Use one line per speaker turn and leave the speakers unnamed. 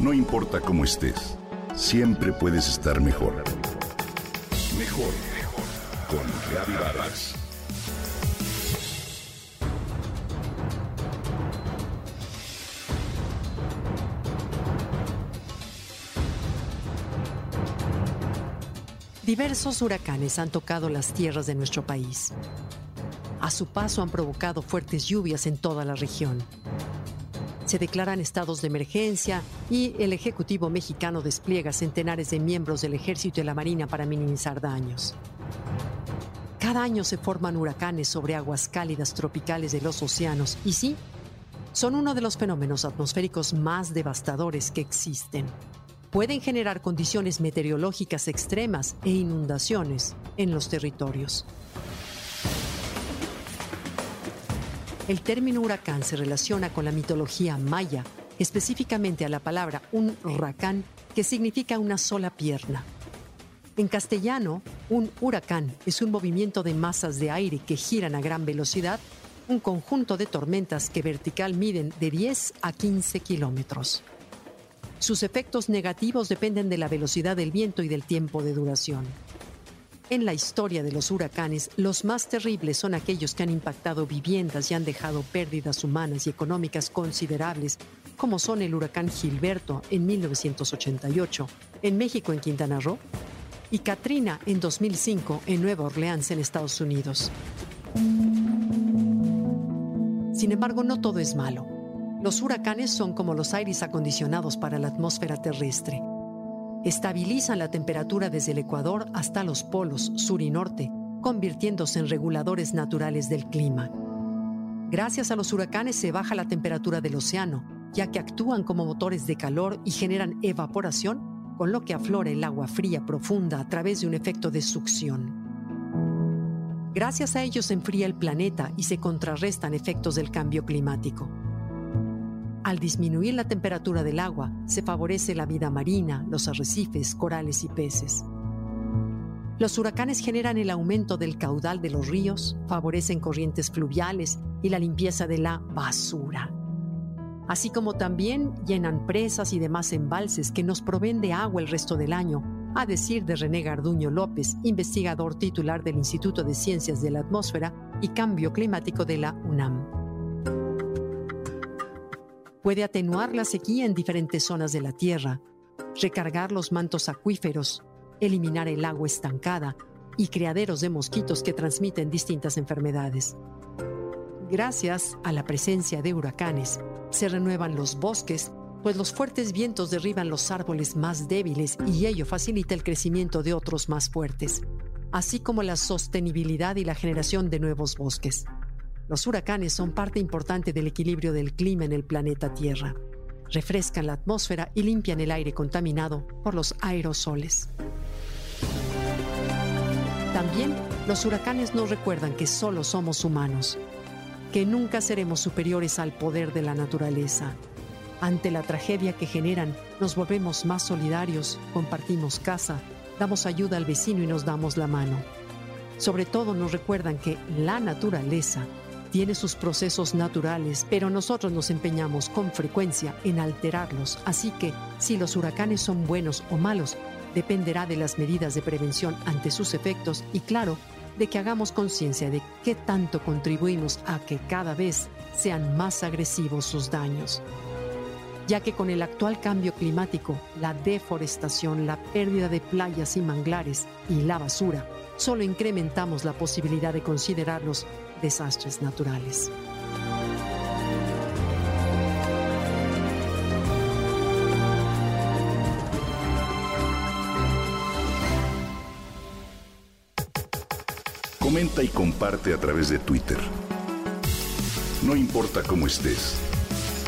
No importa cómo estés, siempre puedes estar mejor. Mejor, mejor. Con Reavivadas.
Diversos huracanes han tocado las tierras de nuestro país. A su paso han provocado fuertes lluvias en toda la región se declaran estados de emergencia y el Ejecutivo mexicano despliega centenares de miembros del Ejército y la Marina para minimizar daños. Cada año se forman huracanes sobre aguas cálidas tropicales de los océanos y sí, son uno de los fenómenos atmosféricos más devastadores que existen. Pueden generar condiciones meteorológicas extremas e inundaciones en los territorios. El término huracán se relaciona con la mitología maya, específicamente a la palabra un huracán, que significa una sola pierna. En castellano, un huracán es un movimiento de masas de aire que giran a gran velocidad, un conjunto de tormentas que vertical miden de 10 a 15 kilómetros. Sus efectos negativos dependen de la velocidad del viento y del tiempo de duración. En la historia de los huracanes, los más terribles son aquellos que han impactado viviendas y han dejado pérdidas humanas y económicas considerables, como son el huracán Gilberto en 1988, en México en Quintana Roo, y Katrina en 2005 en Nueva Orleans en Estados Unidos. Sin embargo, no todo es malo. Los huracanes son como los aires acondicionados para la atmósfera terrestre estabilizan la temperatura desde el Ecuador hasta los polos sur y norte, convirtiéndose en reguladores naturales del clima. Gracias a los huracanes se baja la temperatura del océano, ya que actúan como motores de calor y generan evaporación, con lo que aflora el agua fría profunda a través de un efecto de succión. Gracias a ellos se enfría el planeta y se contrarrestan efectos del cambio climático. Al disminuir la temperatura del agua, se favorece la vida marina, los arrecifes, corales y peces. Los huracanes generan el aumento del caudal de los ríos, favorecen corrientes fluviales y la limpieza de la basura. Así como también llenan presas y demás embalses que nos proveen de agua el resto del año, a decir de René Garduño López, investigador titular del Instituto de Ciencias de la Atmósfera y Cambio Climático de la UNAM puede atenuar la sequía en diferentes zonas de la Tierra, recargar los mantos acuíferos, eliminar el agua estancada y criaderos de mosquitos que transmiten distintas enfermedades. Gracias a la presencia de huracanes, se renuevan los bosques, pues los fuertes vientos derriban los árboles más débiles y ello facilita el crecimiento de otros más fuertes, así como la sostenibilidad y la generación de nuevos bosques. Los huracanes son parte importante del equilibrio del clima en el planeta Tierra. Refrescan la atmósfera y limpian el aire contaminado por los aerosoles. También los huracanes nos recuerdan que solo somos humanos, que nunca seremos superiores al poder de la naturaleza. Ante la tragedia que generan, nos volvemos más solidarios, compartimos casa, damos ayuda al vecino y nos damos la mano. Sobre todo nos recuerdan que la naturaleza tiene sus procesos naturales, pero nosotros nos empeñamos con frecuencia en alterarlos, así que si los huracanes son buenos o malos, dependerá de las medidas de prevención ante sus efectos y claro, de que hagamos conciencia de qué tanto contribuimos a que cada vez sean más agresivos sus daños. Ya que con el actual cambio climático, la deforestación, la pérdida de playas y manglares y la basura, solo incrementamos la posibilidad de considerarlos desastres naturales.
Comenta y comparte a través de Twitter. No importa cómo estés,